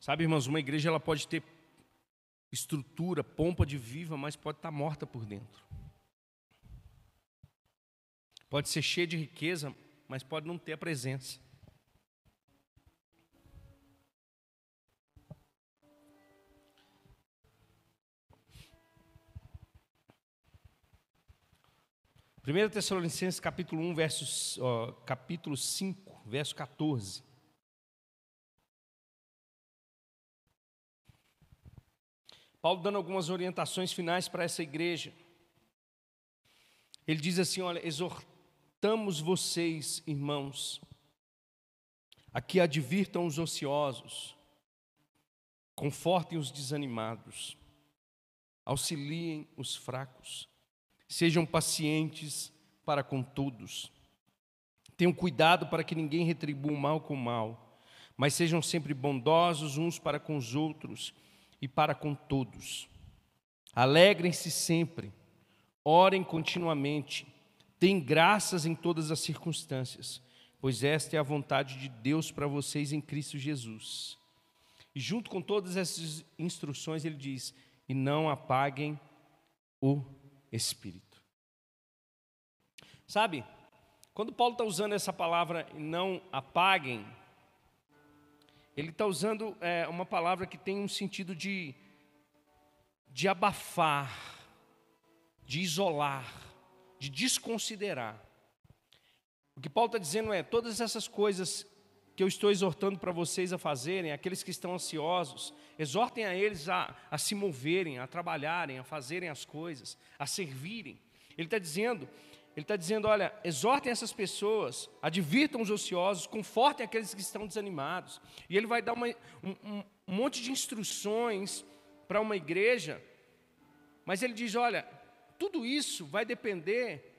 Sabe, irmãos, uma igreja ela pode ter estrutura, pompa de viva, mas pode estar morta por dentro. Pode ser cheia de riqueza, mas pode não ter a presença. Primeira Tessalonicenses capítulo 1, versos, ó, capítulo 5, verso 14. Paulo dando algumas orientações finais para essa igreja. Ele diz assim: Olha, exortamos vocês, irmãos, a que advirtam os ociosos, confortem os desanimados, auxiliem os fracos, sejam pacientes para com todos. Tenham cuidado para que ninguém retribua o mal com o mal, mas sejam sempre bondosos uns para com os outros e para com todos. Alegrem-se sempre, orem continuamente, deem graças em todas as circunstâncias, pois esta é a vontade de Deus para vocês em Cristo Jesus. E junto com todas essas instruções, ele diz: e não apaguem o Espírito. Sabe, quando Paulo está usando essa palavra, não apaguem, ele está usando é, uma palavra que tem um sentido de, de abafar, de isolar, de desconsiderar. O que Paulo está dizendo é: todas essas coisas que eu estou exortando para vocês a fazerem, aqueles que estão ansiosos, exortem a eles a, a se moverem, a trabalharem, a fazerem as coisas, a servirem. Ele está dizendo ele está dizendo: olha, exortem essas pessoas, advirtam os ociosos, confortem aqueles que estão desanimados. E ele vai dar uma, um, um monte de instruções para uma igreja, mas ele diz: olha, tudo isso vai depender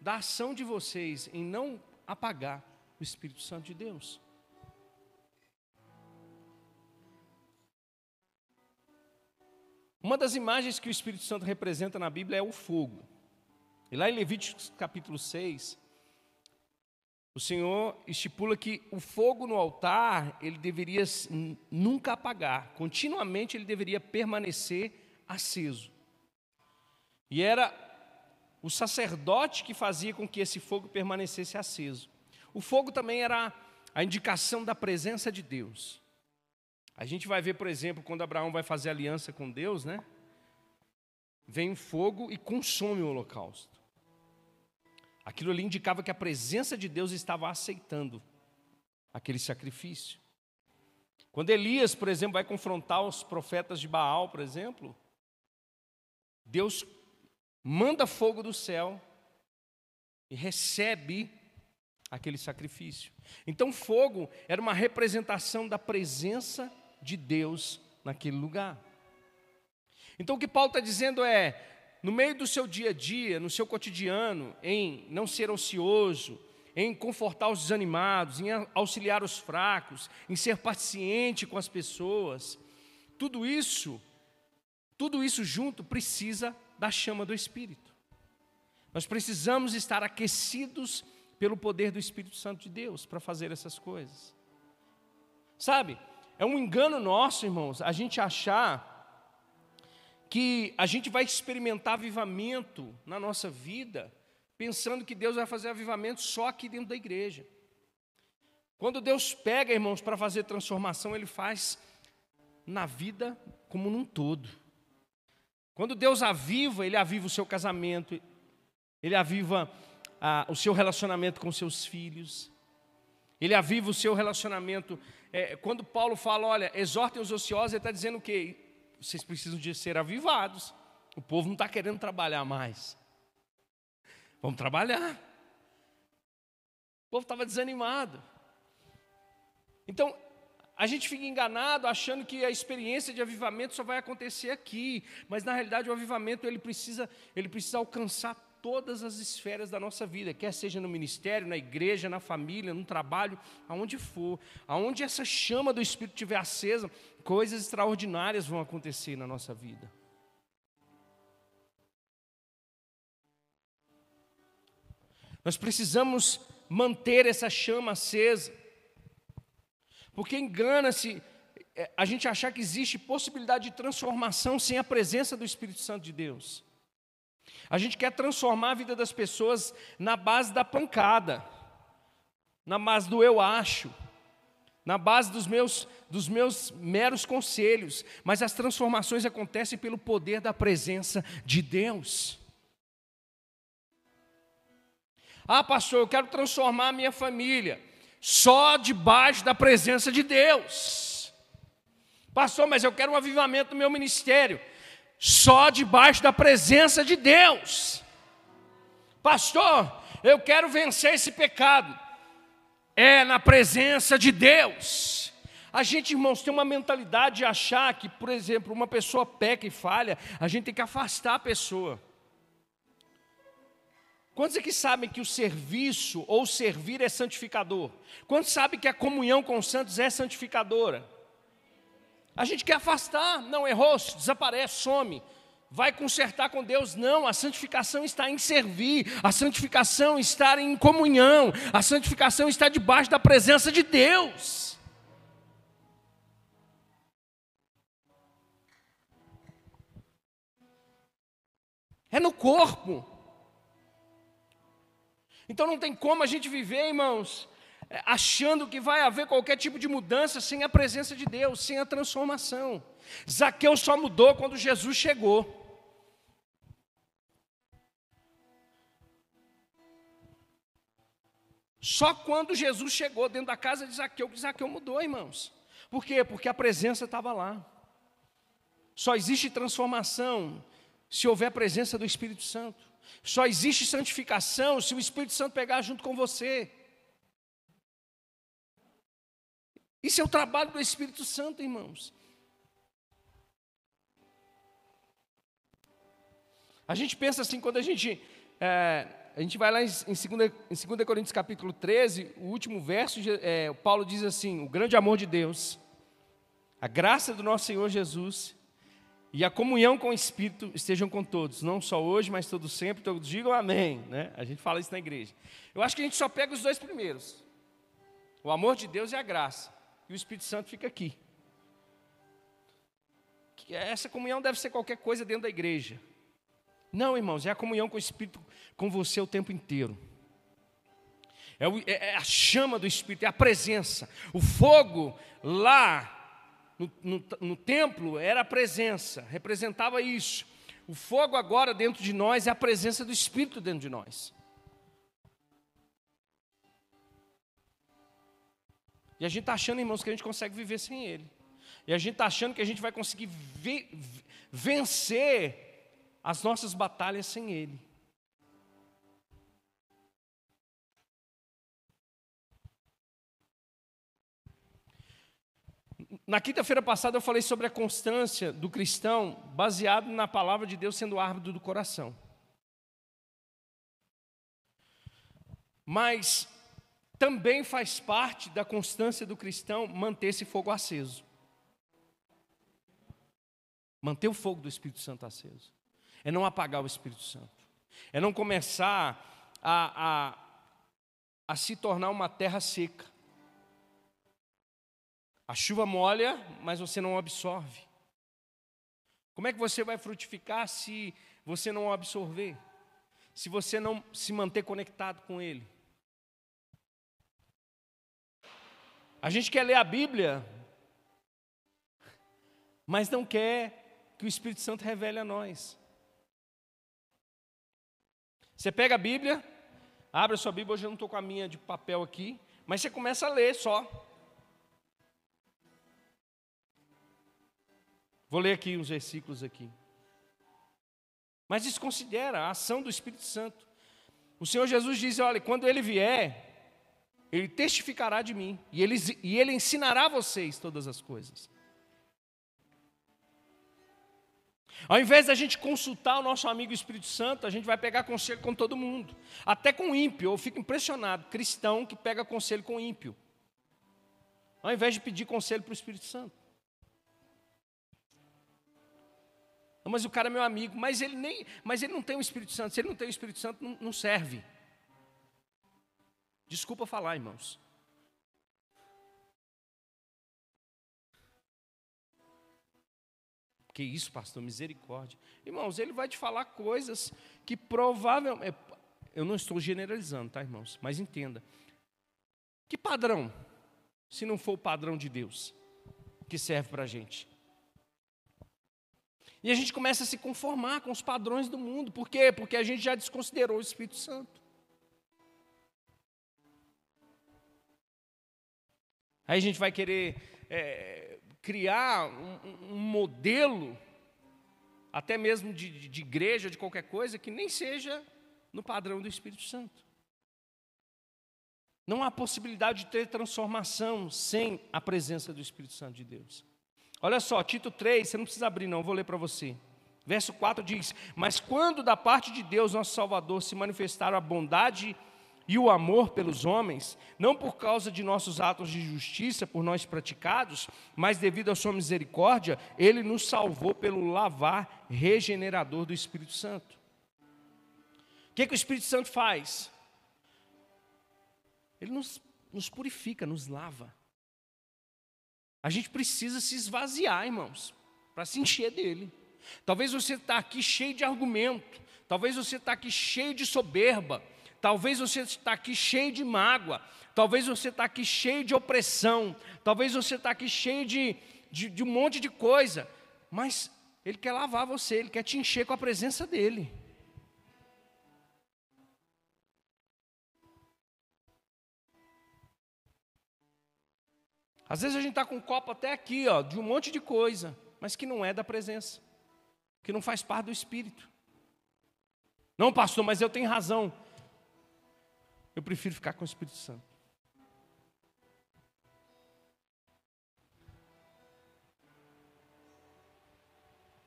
da ação de vocês em não apagar o Espírito Santo de Deus. Uma das imagens que o Espírito Santo representa na Bíblia é o fogo. Lá em Levíticos capítulo 6, o Senhor estipula que o fogo no altar, ele deveria nunca apagar, continuamente ele deveria permanecer aceso. E era o sacerdote que fazia com que esse fogo permanecesse aceso. O fogo também era a indicação da presença de Deus. A gente vai ver, por exemplo, quando Abraão vai fazer aliança com Deus, né? Vem o fogo e consome o holocausto. Aquilo ali indicava que a presença de Deus estava aceitando aquele sacrifício. Quando Elias, por exemplo, vai confrontar os profetas de Baal, por exemplo, Deus manda fogo do céu e recebe aquele sacrifício. Então, fogo era uma representação da presença de Deus naquele lugar. Então, o que Paulo está dizendo é: no meio do seu dia a dia, no seu cotidiano, em não ser ocioso, em confortar os desanimados, em auxiliar os fracos, em ser paciente com as pessoas, tudo isso, tudo isso junto precisa da chama do Espírito. Nós precisamos estar aquecidos pelo poder do Espírito Santo de Deus para fazer essas coisas. Sabe, é um engano nosso, irmãos, a gente achar que a gente vai experimentar avivamento na nossa vida, pensando que Deus vai fazer avivamento só aqui dentro da igreja. Quando Deus pega, irmãos, para fazer transformação, Ele faz na vida como num todo. Quando Deus aviva, Ele aviva o seu casamento, Ele aviva ah, o seu relacionamento com seus filhos, Ele aviva o seu relacionamento. É, quando Paulo fala, olha, exortem os ociosos, Ele está dizendo o quê? Vocês precisam de ser avivados. O povo não está querendo trabalhar mais. Vamos trabalhar. O povo estava desanimado. Então, a gente fica enganado achando que a experiência de avivamento só vai acontecer aqui, mas na realidade o avivamento ele precisa, ele precisa alcançar todas as esferas da nossa vida, quer seja no ministério, na igreja, na família, no trabalho, aonde for, aonde essa chama do Espírito estiver acesa, coisas extraordinárias vão acontecer na nossa vida. Nós precisamos manter essa chama acesa, porque engana-se, é, a gente achar que existe possibilidade de transformação sem a presença do Espírito Santo de Deus. A gente quer transformar a vida das pessoas na base da pancada, na base do eu acho, na base dos meus, dos meus meros conselhos, mas as transformações acontecem pelo poder da presença de Deus. Ah, pastor, eu quero transformar a minha família só debaixo da presença de Deus. Pastor, mas eu quero um avivamento no meu ministério só debaixo da presença de Deus. Pastor, eu quero vencer esse pecado. É na presença de Deus. A gente, irmãos, tem uma mentalidade de achar que, por exemplo, uma pessoa peca e falha, a gente tem que afastar a pessoa. Quantos aqui sabem que o serviço ou servir é santificador? Quantos sabem que a comunhão com os santos é santificadora? A gente quer afastar, não errou, desaparece, some. Vai consertar com Deus? Não, a santificação está em servir, a santificação está em comunhão, a santificação está debaixo da presença de Deus. É no corpo. Então não tem como a gente viver, irmãos, achando que vai haver qualquer tipo de mudança sem a presença de Deus, sem a transformação. Zaqueu só mudou quando Jesus chegou. Só quando Jesus chegou dentro da casa de Zaqueu que Zaqueu mudou, irmãos. Por quê? Porque a presença estava lá. Só existe transformação se houver presença do Espírito Santo. Só existe santificação se o Espírito Santo pegar junto com você. Isso é o trabalho do Espírito Santo, irmãos. A gente pensa assim, quando a gente, é, a gente vai lá em 2, em 2 Coríntios capítulo 13, o último verso, é, Paulo diz assim, o grande amor de Deus, a graça do nosso Senhor Jesus e a comunhão com o Espírito estejam com todos, não só hoje, mas todo sempre, todos digam amém, né? A gente fala isso na igreja. Eu acho que a gente só pega os dois primeiros, o amor de Deus e a graça e o Espírito Santo fica aqui. Essa comunhão deve ser qualquer coisa dentro da igreja. Não, irmãos, é a comunhão com o Espírito com você o tempo inteiro. É, o, é, é a chama do Espírito, é a presença. O fogo lá no, no, no templo era a presença, representava isso. O fogo agora dentro de nós é a presença do Espírito dentro de nós. E a gente está achando, irmãos, que a gente consegue viver sem Ele. E a gente está achando que a gente vai conseguir vencer as nossas batalhas sem Ele. Na quinta-feira passada eu falei sobre a constância do cristão baseado na palavra de Deus sendo árbitro do coração. Mas também faz parte da constância do cristão manter esse fogo aceso. Manter o fogo do Espírito Santo aceso. É não apagar o Espírito Santo. É não começar a, a, a se tornar uma terra seca. A chuva molha, mas você não absorve. Como é que você vai frutificar se você não absorver? Se você não se manter conectado com Ele? A gente quer ler a Bíblia, mas não quer que o Espírito Santo revele a nós. Você pega a Bíblia, abre a sua Bíblia, hoje eu não estou com a minha de papel aqui, mas você começa a ler só. Vou ler aqui uns versículos aqui. Mas desconsidera a ação do Espírito Santo. O Senhor Jesus diz: olha, quando ele vier, ele testificará de mim, e ele, e ele ensinará a vocês todas as coisas. Ao invés da gente consultar o nosso amigo Espírito Santo, a gente vai pegar conselho com todo mundo, até com ímpio. Eu fico impressionado, cristão que pega conselho com ímpio, ao invés de pedir conselho para o Espírito Santo. Mas o cara é meu amigo, mas ele nem, mas ele não tem o Espírito Santo. Se ele não tem o Espírito Santo, não, não serve. Desculpa falar, irmãos. Que isso, pastor? Misericórdia. Irmãos, ele vai te falar coisas que provavelmente. É, eu não estou generalizando, tá, irmãos? Mas entenda. Que padrão, se não for o padrão de Deus, que serve para a gente? E a gente começa a se conformar com os padrões do mundo. Por quê? Porque a gente já desconsiderou o Espírito Santo. Aí a gente vai querer é, criar um, um, modelo, até mesmo de, de, igreja, de qualquer coisa, que nem seja no padrão do Espírito Santo. Não há possibilidade de ter transformação sem a presença do Espírito Santo de Deus. Olha só, Tito 3, você não precisa abrir, não, vou ler para você. Verso 4 diz: Mas quando da parte de Deus, nosso Salvador, se manifestaram a bondade e o amor pelos homens, não por causa de nossos atos de justiça por nós praticados, mas devido à sua misericórdia, ele nos salvou pelo lavar regenerador do Espírito Santo. O que, que o Espírito Santo faz? Ele nos, nos purifica, nos lava. A gente precisa se esvaziar, irmãos, para se encher dele. Talvez você está aqui cheio de argumento, talvez você está aqui cheio de soberba, Talvez você está aqui cheio de mágoa, talvez você está aqui cheio de opressão, talvez você está aqui cheio de, de, de um monte de coisa, mas Ele quer lavar você, Ele quer te encher com a presença dEle. Às vezes a gente está com um copo até aqui, ó, de um monte de coisa, mas que não é da presença, que não faz parte do Espírito. Não, pastor, mas eu tenho razão. Eu prefiro ficar com o Espírito Santo.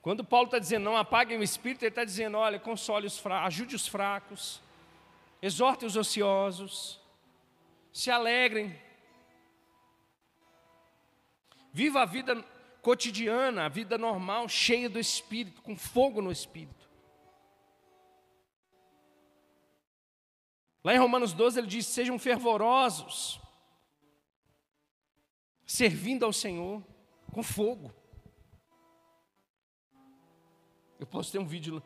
Quando Paulo está dizendo não apaguem o espírito, ele está dizendo: olha, console os fracos, ajude os fracos, exorte os ociosos, se alegrem, viva a vida cotidiana, a vida normal, cheia do espírito, com fogo no espírito. Lá em Romanos 12 ele diz: sejam fervorosos, servindo ao Senhor com fogo. Eu postei um vídeo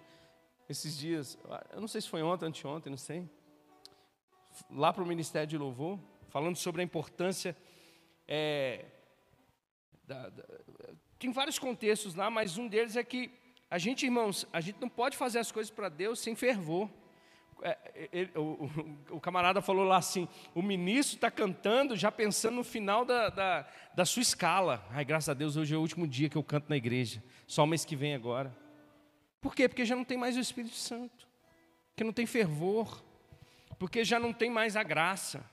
esses dias, eu não sei se foi ontem, anteontem, não sei, lá para o Ministério de Louvor, falando sobre a importância. É, da, da, tem vários contextos lá, mas um deles é que a gente, irmãos, a gente não pode fazer as coisas para Deus sem fervor. É, ele, o, o, camarada falou lá assim: o ministro está cantando já pensando no final da, da, da, sua escala. Ai, graças a Deus, hoje é o último dia que eu canto na igreja, só o mês que vem agora. Por quê? Porque já não tem mais o Espírito Santo, porque não tem fervor, porque já não tem mais a graça,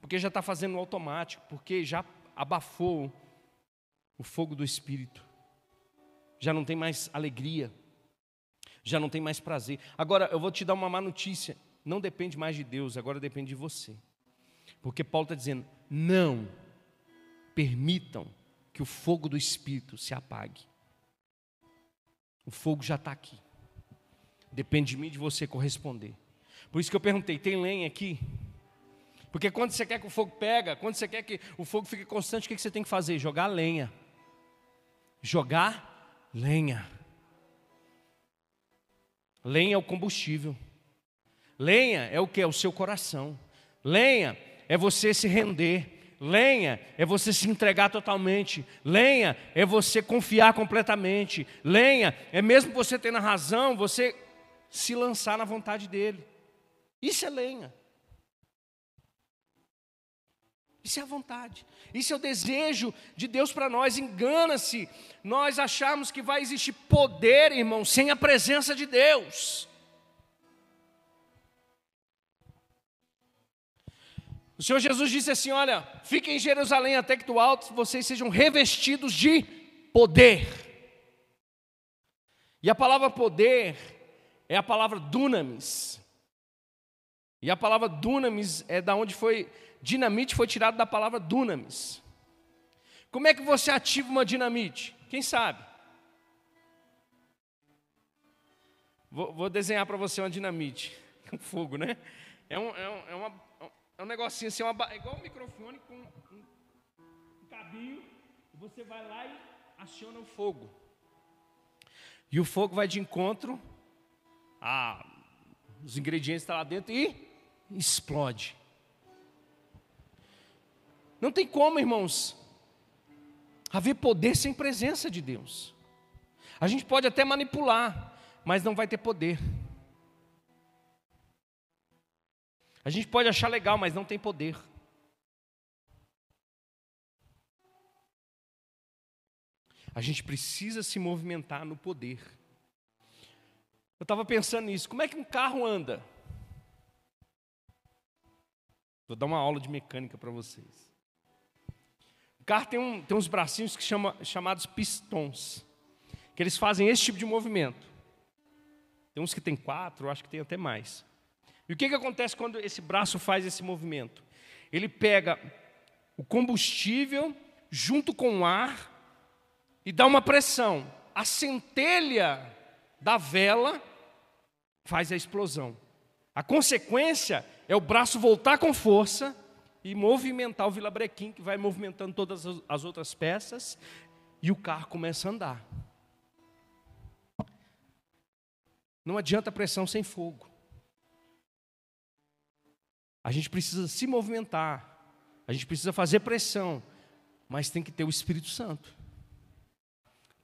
porque já está fazendo automático, porque já abafou o fogo do Espírito, já não tem mais alegria já não tem mais prazer. Agora, eu vou te dar uma má notícia: não depende mais de Deus, agora depende de você. Porque Paulo está dizendo: não permitam que o fogo do Espírito se apague. O fogo já está aqui. Depende de mim de você corresponder. Por isso que eu perguntei: tem lenha aqui? Porque quando você quer que o fogo pega, quando você quer que o fogo fique constante, o que você tem que fazer? Jogar lenha. Jogar lenha. Lenha é o combustível. Lenha é o que? É o seu coração. Lenha é você se render. Lenha é você se entregar totalmente. Lenha é você confiar completamente. Lenha é mesmo você tendo a razão, você se lançar na vontade dele. Isso é lenha. Isso é a vontade. Isso é o desejo de Deus para nós. Engana-se nós achamos que vai existir poder, irmão, sem a presença de Deus. O Senhor Jesus disse assim: Olha, fiquem em Jerusalém até que do alto vocês sejam revestidos de poder. E a palavra poder é a palavra dunamis. E a palavra dunamis é da onde foi dinamite foi tirado da palavra dunamis. Como é que você ativa uma dinamite? Quem sabe? Vou, vou desenhar para você uma dinamite com fogo, né? É um, é um, é uma, é um negocinho assim, uma, é igual um microfone com um, um cabinho. Você vai lá e aciona o fogo. E o fogo vai de encontro, a, os ingredientes estão lá dentro e explode. Não tem como, irmãos, haver poder sem presença de Deus. A gente pode até manipular, mas não vai ter poder. A gente pode achar legal, mas não tem poder. A gente precisa se movimentar no poder. Eu estava pensando nisso. Como é que um carro anda? Vou dar uma aula de mecânica para vocês. O carro tem, um, tem uns bracinhos que chama, chamados pistões, que eles fazem esse tipo de movimento. Tem uns que tem quatro, acho que tem até mais. E o que, que acontece quando esse braço faz esse movimento? Ele pega o combustível junto com o ar e dá uma pressão. A centelha da vela faz a explosão. A consequência é o braço voltar com força e movimentar o vilabrequim, que vai movimentando todas as outras peças, e o carro começa a andar. Não adianta pressão sem fogo. A gente precisa se movimentar, a gente precisa fazer pressão, mas tem que ter o Espírito Santo.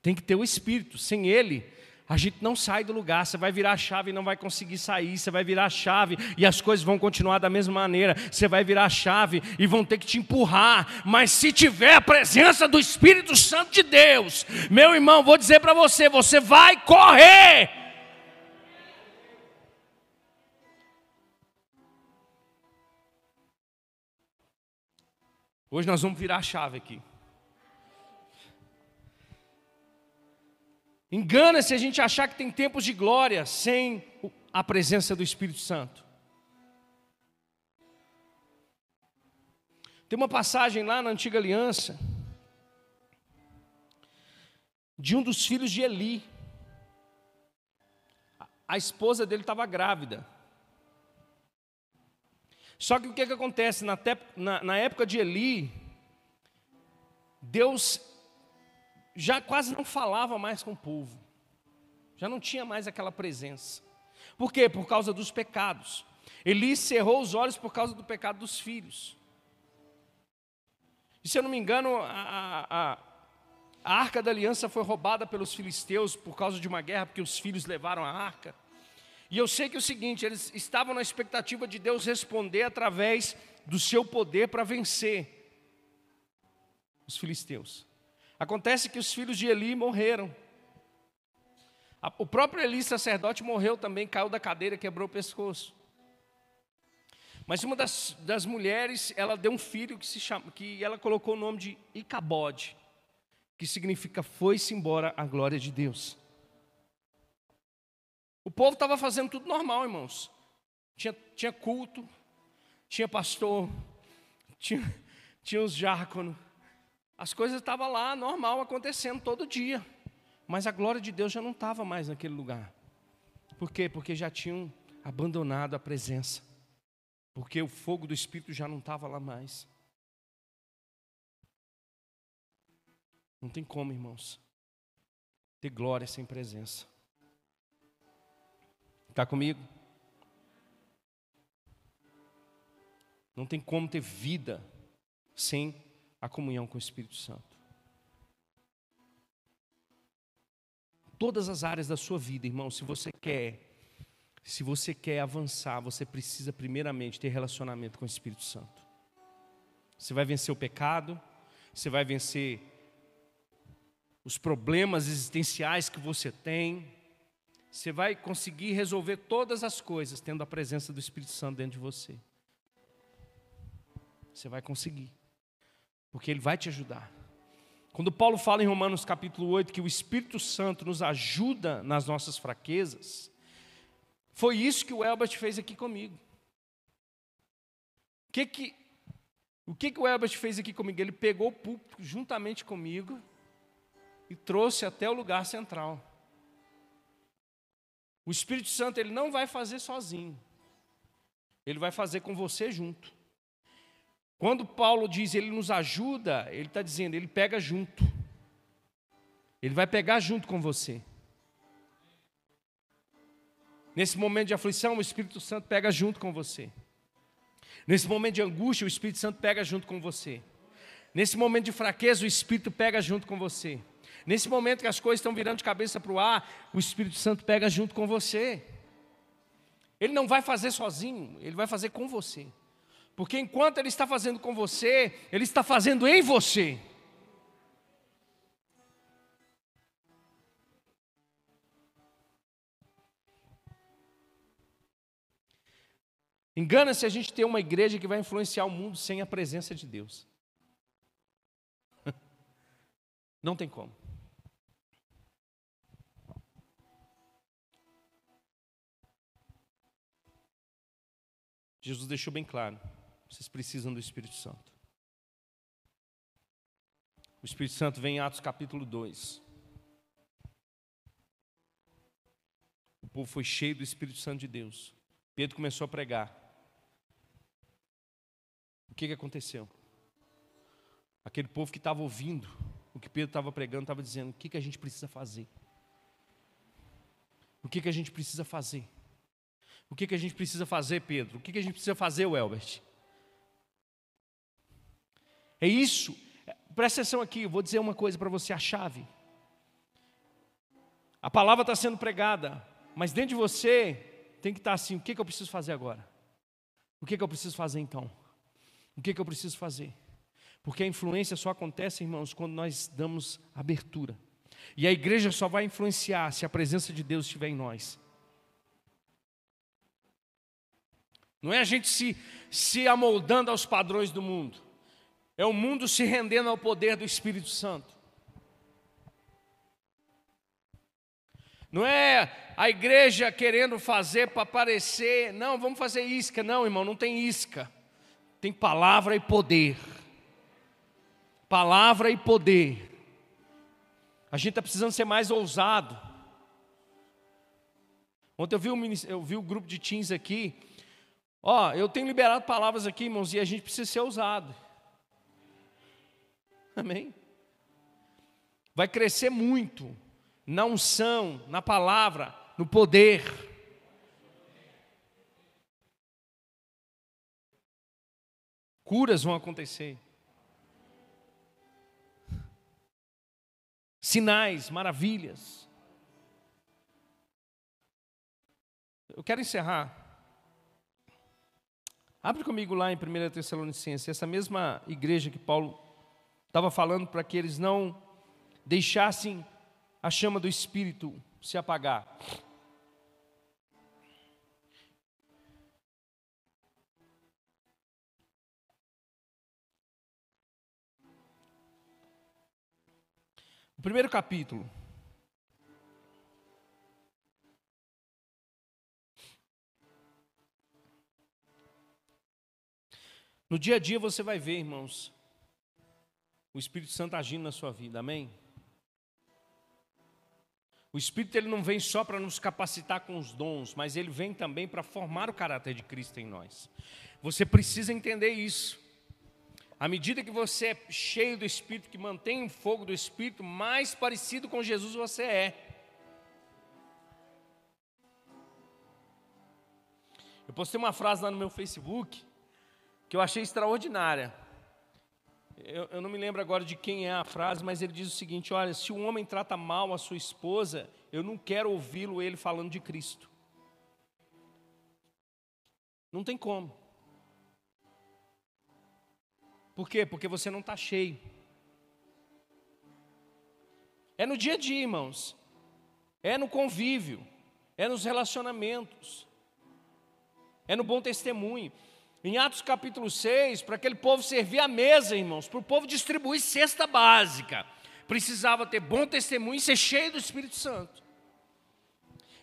Tem que ter o Espírito, sem ele, a gente não sai do lugar, você vai virar a chave e não vai conseguir sair, você vai virar a chave e as coisas vão continuar da mesma maneira, você vai virar a chave e vão ter que te empurrar, mas se tiver a presença do Espírito Santo de Deus, meu irmão, vou dizer para você, você vai correr. Hoje nós vamos virar a chave aqui. Engana se a gente achar que tem tempos de glória sem a presença do Espírito Santo. Tem uma passagem lá na antiga aliança de um dos filhos de Eli. A esposa dele estava grávida. Só que o que, que acontece? Na, te, na, na época de Eli, Deus já quase não falava mais com o povo, já não tinha mais aquela presença. Por quê? Por causa dos pecados. Eli cerrou os olhos por causa do pecado dos filhos. E se eu não me engano, a, a, a arca da aliança foi roubada pelos filisteus por causa de uma guerra, porque os filhos levaram a arca. E eu sei que é o seguinte, eles estavam na expectativa de Deus responder através do seu poder para vencer os filisteus. Acontece que os filhos de Eli morreram. O próprio Eli, sacerdote, morreu também, caiu da cadeira, quebrou o pescoço. Mas uma das, das mulheres, ela deu um filho que, se chama, que ela colocou o nome de Icabode, que significa foi-se embora a glória de Deus. O povo estava fazendo tudo normal, irmãos. Tinha, tinha culto, tinha pastor, tinha, tinha os diáconos, as coisas estavam lá, normal, acontecendo todo dia. Mas a glória de Deus já não estava mais naquele lugar. Por quê? Porque já tinham abandonado a presença. Porque o fogo do Espírito já não estava lá mais. Não tem como, irmãos, ter glória sem presença. Está comigo? Não tem como ter vida sem a comunhão com o Espírito Santo. Todas as áreas da sua vida, irmão, se você quer, se você quer avançar, você precisa primeiramente ter relacionamento com o Espírito Santo. Você vai vencer o pecado, você vai vencer os problemas existenciais que você tem, você vai conseguir resolver todas as coisas tendo a presença do Espírito Santo dentro de você. Você vai conseguir porque Ele vai te ajudar. Quando Paulo fala em Romanos capítulo 8 que o Espírito Santo nos ajuda nas nossas fraquezas, foi isso que o Elbert fez aqui comigo. O que que, o que, que o Elbert fez aqui comigo? Ele pegou o púlpito juntamente comigo e trouxe até o lugar central. O Espírito Santo ele não vai fazer sozinho. Ele vai fazer com você junto. Quando Paulo diz ele nos ajuda, ele está dizendo, ele pega junto. Ele vai pegar junto com você. Nesse momento de aflição, o Espírito Santo pega junto com você. Nesse momento de angústia, o Espírito Santo pega junto com você. Nesse momento de fraqueza, o Espírito pega junto com você. Nesse momento que as coisas estão virando de cabeça para o ar, o Espírito Santo pega junto com você. Ele não vai fazer sozinho, ele vai fazer com você. Porque enquanto ele está fazendo com você, ele está fazendo em você. Engana-se a gente ter uma igreja que vai influenciar o mundo sem a presença de Deus. Não tem como. Jesus deixou bem claro: vocês precisam do Espírito Santo. O Espírito Santo vem em Atos capítulo 2. O povo foi cheio do Espírito Santo de Deus. Pedro começou a pregar. O que, que aconteceu? Aquele povo que estava ouvindo o que Pedro estava pregando, estava dizendo: o que, que a gente precisa fazer? O que, que a gente precisa fazer? O que, que a gente precisa fazer, Pedro? O que, que a gente precisa fazer, Welbert? É isso. Presta atenção aqui, vou dizer uma coisa para você: a chave. A palavra está sendo pregada, mas dentro de você tem que estar tá assim: o que, que eu preciso fazer agora? O que, que eu preciso fazer então? O que, que eu preciso fazer? Porque a influência só acontece, irmãos, quando nós damos abertura. E a igreja só vai influenciar se a presença de Deus estiver em nós. Não é a gente se, se amoldando aos padrões do mundo, é o mundo se rendendo ao poder do Espírito Santo. Não é a igreja querendo fazer para parecer, não, vamos fazer isca. Não, irmão, não tem isca. Tem palavra e poder. Palavra e poder. A gente está precisando ser mais ousado. Ontem eu vi, um, eu vi o grupo de teens aqui. Ó, eu tenho liberado palavras aqui, irmãos, e a gente precisa ser ousado. Amém? Vai crescer muito na unção, na palavra, no poder. Curas vão acontecer. Sinais, maravilhas. Eu quero encerrar. Abre comigo lá em 1 Tessalonicenses, essa mesma igreja que Paulo estava falando para que eles não deixassem a chama do Espírito se apagar. O primeiro capítulo. No dia a dia você vai ver, irmãos, o Espírito Santo agindo na sua vida, amém? O Espírito ele não vem só para nos capacitar com os dons, mas ele vem também para formar o caráter de Cristo em nós. Você precisa entender isso. À medida que você é cheio do Espírito, que mantém o fogo do Espírito, mais parecido com Jesus você é. Eu postei uma frase lá no meu Facebook que eu achei extraordinária. Eu, eu, não me lembro agora de quem é a frase, mas ele diz o seguinte: olha, se um homem trata mal a sua esposa, eu não quero ouvi-lo ele falando de Cristo. Não tem como. Por quê? Porque você não está cheio. É no dia a dia, irmãos. É no convívio. É nos relacionamentos. É no bom testemunho. Em Atos capítulo 6, para aquele povo servir a mesa, irmãos, para o povo distribuir cesta básica, precisava ter bom testemunho e ser cheio do Espírito Santo.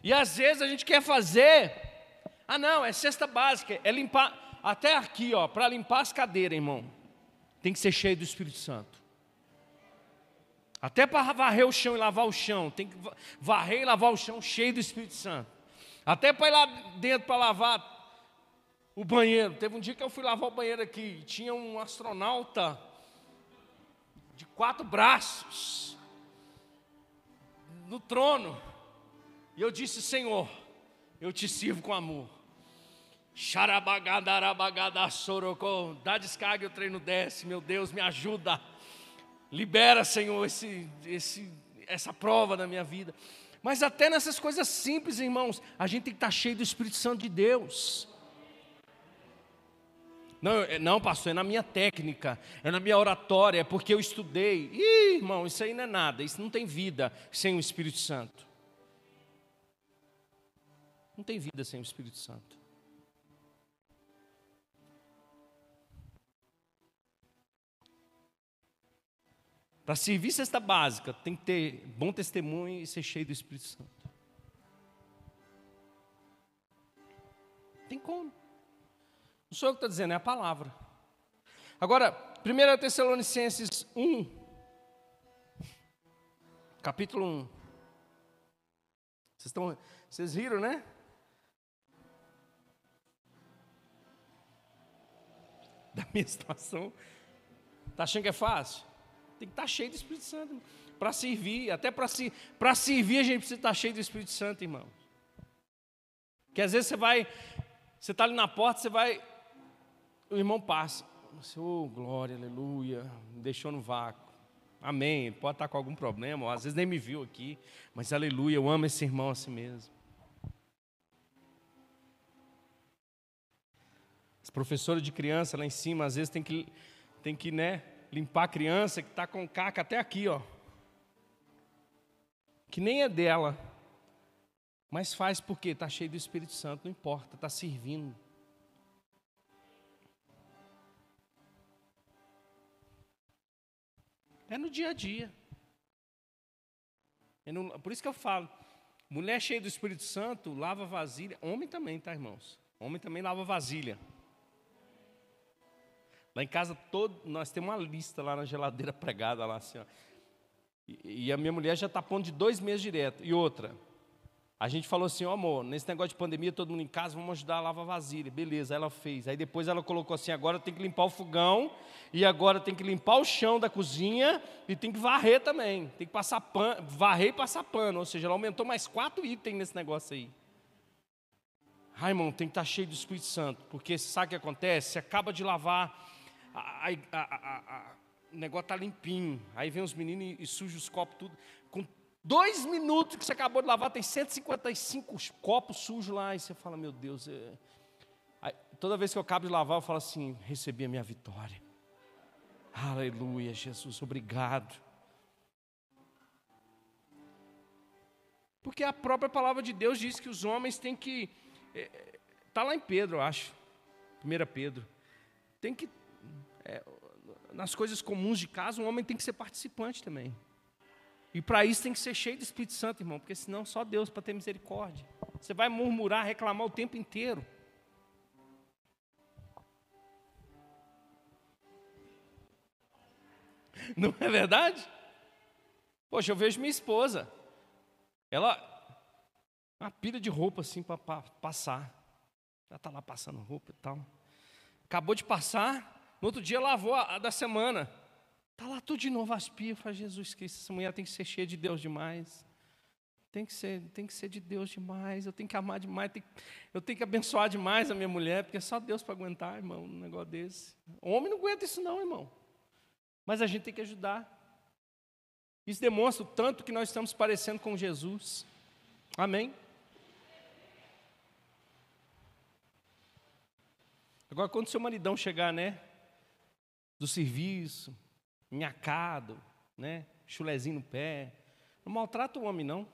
E às vezes a gente quer fazer, ah não, é cesta básica, é limpar, até aqui, ó, para limpar as cadeiras, irmão tem que ser cheio do Espírito Santo. Até para varrer o chão e lavar o chão, tem que varrer e lavar o chão cheio do Espírito Santo. Até para ir lá dentro para lavar o banheiro. Teve um dia que eu fui lavar o banheiro aqui, tinha um astronauta de quatro braços no trono. E eu disse: Senhor, Eu te sirvo com amor. Xarabagadarabagadá sorocô. Dá descarga e o treino desce. Meu Deus, me ajuda. Libera, Senhor, esse, esse, essa prova na minha vida. Mas até nessas coisas simples, irmãos, a gente tem que estar cheio do Espírito Santo de Deus. Não, é, não, pastor, é na minha técnica, é na minha oratória, é porque eu estudei. Ih, irmão, isso aí não é nada, isso não tem vida sem o Espírito Santo. Não tem vida sem o Espírito Santo. Para servir cesta básica, tem que ter bom testemunho e ser cheio do Espírito Santo. Tem como. Não sou eu que estou dizendo, é a palavra. Agora, 1 Tessalonicenses 1, capítulo 1. Vocês, estão, vocês riram, né? Da minha situação. Está achando que é fácil? Tem que estar cheio do Espírito Santo. Para servir, até para se, servir a gente precisa estar cheio do Espírito Santo, irmão. Que às vezes você vai, você está ali na porta, você vai, o irmão passa. Oh, glória, aleluia, me deixou no vácuo. Amém. Pode estar com algum problema, ou às vezes nem me viu aqui, mas aleluia, eu amo esse irmão assim mesmo. As professoras de criança lá em cima, às vezes tem que, tem que né, limpar a criança que está com caca até aqui, ó. Que nem é dela. Mas faz porque está cheio do Espírito Santo, não importa, está servindo. É no dia a dia. É no, por isso que eu falo, mulher cheia do Espírito Santo lava vasilha, homem também, tá, irmãos? Homem também lava vasilha. Lá em casa, todo, nós temos uma lista lá na geladeira pregada, lá assim, ó. E, e a minha mulher já está pondo de dois meses direto. E outra, a gente falou assim, ó oh, amor, nesse negócio de pandemia, todo mundo em casa, vamos ajudar a lavar vasilha. Beleza, ela fez. Aí depois ela colocou assim, agora tem que limpar o fogão, e agora tem que limpar o chão da cozinha, e tem que varrer também. Tem que passar pano, varrer e passar pano. Ou seja, ela aumentou mais quatro itens nesse negócio aí. Ai, irmão, tem que estar tá cheio do Espírito Santo, porque sabe o que acontece? Você acaba de lavar a, a, a, o negócio está limpinho. Aí vem os meninos e, e sujam os copos tudo. Com dois minutos que você acabou de lavar, tem 155 copos sujos lá. E você fala, meu Deus. É... Aí, toda vez que eu acabo de lavar, eu falo assim: recebi a minha vitória. Aleluia, Jesus, obrigado. Porque a própria palavra de Deus diz que os homens têm que. Está é, lá em Pedro, eu acho. 1 Pedro. Tem que é, nas coisas comuns de casa, um homem tem que ser participante também. E para isso tem que ser cheio do Espírito Santo, irmão, porque senão só Deus para ter misericórdia. Você vai murmurar, reclamar o tempo inteiro. Não é verdade? Poxa, eu vejo minha esposa. Ela, uma pilha de roupa assim para passar. Ela está lá passando roupa e tal. Acabou de passar, no outro dia lavou a, a da semana. Está lá tudo de novo as. Fala, Jesus Cristo, essa mulher tem que ser cheia de Deus demais. Tem que ser, tem que ser de Deus demais. Eu tenho que amar demais. Eu tenho que abençoar demais a minha mulher, porque é só Deus para aguentar, irmão, um negócio desse. O homem não aguenta isso, não, irmão. Mas a gente tem que ajudar. Isso demonstra o tanto que nós estamos parecendo com Jesus. Amém? Agora, quando seu maridão chegar, né? do serviço, nhacado, né? chulezinho no pé. Não maltrata o homem, não.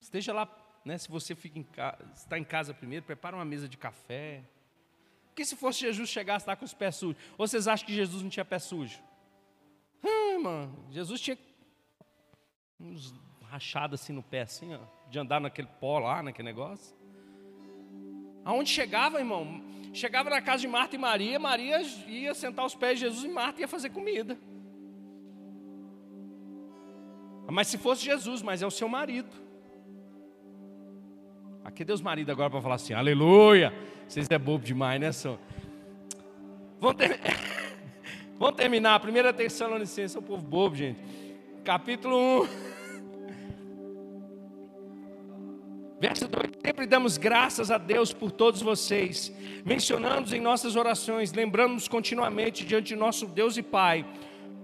Esteja lá, né? Se você fica em casa, está em casa primeiro, prepara uma mesa de café. Porque se fosse Jesus chegasse lá com os pés sujos, ou vocês acham que Jesus não tinha pé sujo? Ah, irmão, Jesus tinha uns rachados assim no pé, assim, ó, de andar naquele pó lá, naquele negócio. Aonde chegava, irmão, Chegava na casa de Marta e Maria, Maria ia sentar aos pés de Jesus e Marta ia fazer comida. Mas se fosse Jesus, mas é o seu marido. Aqui Deus marido agora para falar assim, aleluia. Vocês é bobo demais, né, só? Vamos, ter... Vamos terminar. Primeira Tessalonicense é o povo bobo, gente. Capítulo 1. Verso 2: Sempre damos graças a Deus por todos vocês, mencionamos em nossas orações, lembramos continuamente diante de nosso Deus e Pai,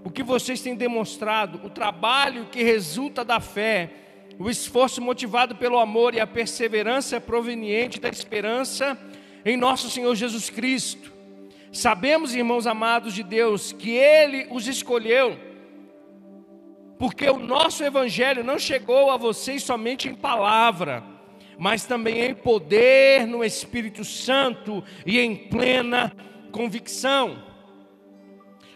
o que vocês têm demonstrado, o trabalho que resulta da fé, o esforço motivado pelo amor e a perseverança proveniente da esperança em nosso Senhor Jesus Cristo. Sabemos, irmãos amados de Deus, que Ele os escolheu, porque o nosso Evangelho não chegou a vocês somente em palavra, mas também em poder no Espírito Santo e em plena convicção.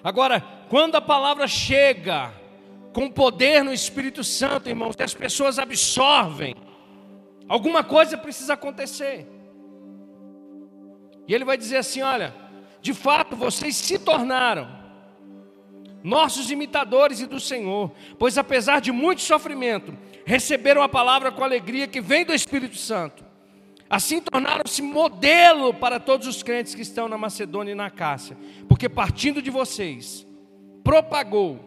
Agora, quando a palavra chega com poder no Espírito Santo, irmãos, as pessoas absorvem, alguma coisa precisa acontecer. E ele vai dizer assim: olha, de fato vocês se tornaram nossos imitadores e do Senhor, pois apesar de muito sofrimento, receberam a palavra com alegria que vem do Espírito Santo. Assim tornaram-se modelo para todos os crentes que estão na Macedônia e na Cássia, porque partindo de vocês, propagou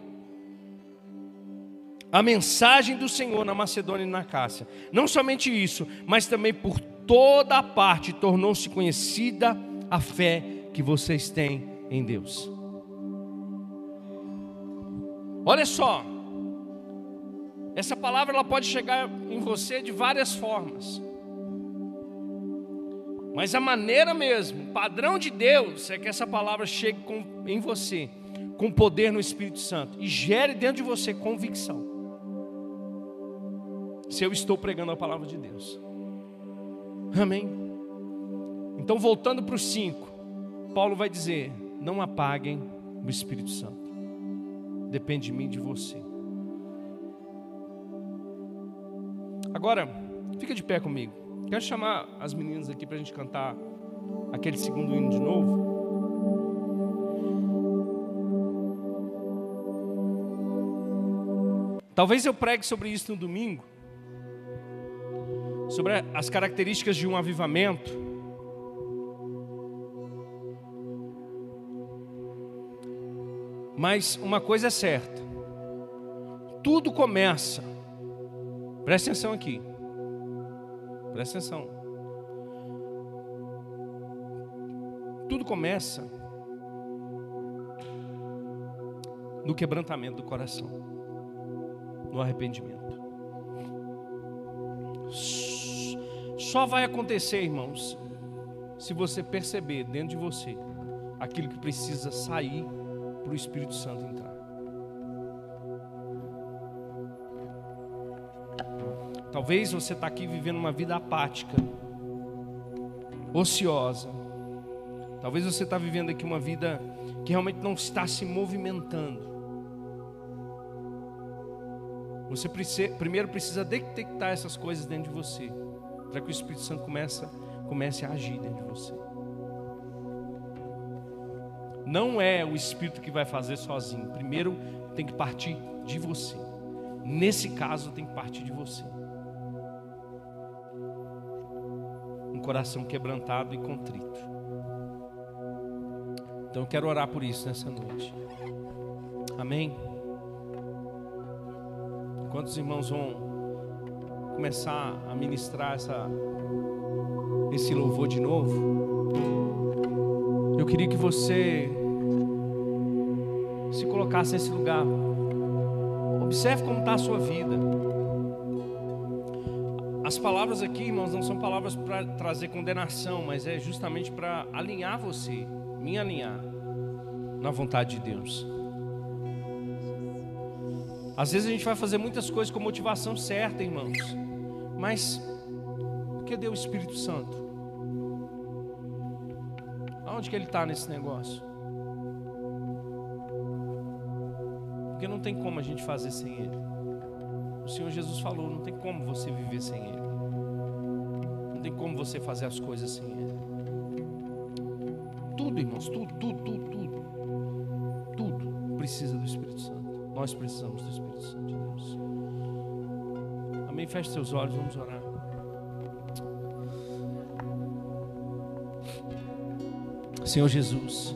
a mensagem do Senhor na Macedônia e na Cássia. Não somente isso, mas também por toda a parte tornou-se conhecida a fé que vocês têm em Deus. Olha só, essa palavra ela pode chegar em você de várias formas. Mas a maneira mesmo, o padrão de Deus é que essa palavra chegue com, em você, com poder no Espírito Santo e gere dentro de você convicção. Se eu estou pregando a palavra de Deus. Amém. Então, voltando para os cinco, Paulo vai dizer: não apaguem o Espírito Santo. Depende de mim de você. Agora, fica de pé comigo. Quero chamar as meninas aqui para a gente cantar aquele segundo hino de novo. Talvez eu pregue sobre isso no domingo, sobre as características de um avivamento. Mas uma coisa é certa: tudo começa, presta atenção aqui, presta atenção. Tudo começa no quebrantamento do coração, no arrependimento. Só vai acontecer, irmãos, se você perceber dentro de você aquilo que precisa sair para o Espírito Santo entrar. Talvez você está aqui vivendo uma vida apática, ociosa. Talvez você está vivendo aqui uma vida que realmente não está se movimentando. Você precisa, primeiro precisa detectar essas coisas dentro de você, para que o Espírito Santo comece, comece a agir dentro de você. Não é o Espírito que vai fazer sozinho. Primeiro tem que partir de você. Nesse caso tem que partir de você. Um coração quebrantado e contrito. Então eu quero orar por isso nessa noite. Amém. Quantos irmãos vão começar a ministrar essa, esse louvor de novo? Eu queria que você se colocasse nesse lugar. Observe como está a sua vida. As palavras aqui, irmãos, não são palavras para trazer condenação, mas é justamente para alinhar você, me alinhar na vontade de Deus. Às vezes a gente vai fazer muitas coisas com motivação certa, irmãos. Mas cadê o Espírito Santo? Aonde que ele está nesse negócio? Porque não tem como a gente fazer sem ele. O Senhor Jesus falou: não tem como você viver sem ele. Não tem como você fazer as coisas sem ele. Tudo, irmãos, tudo, tudo, tudo, tudo. Tudo precisa do Espírito Santo. Nós precisamos do Espírito Santo de Deus. Amém? Feche seus olhos, vamos orar. Senhor Jesus.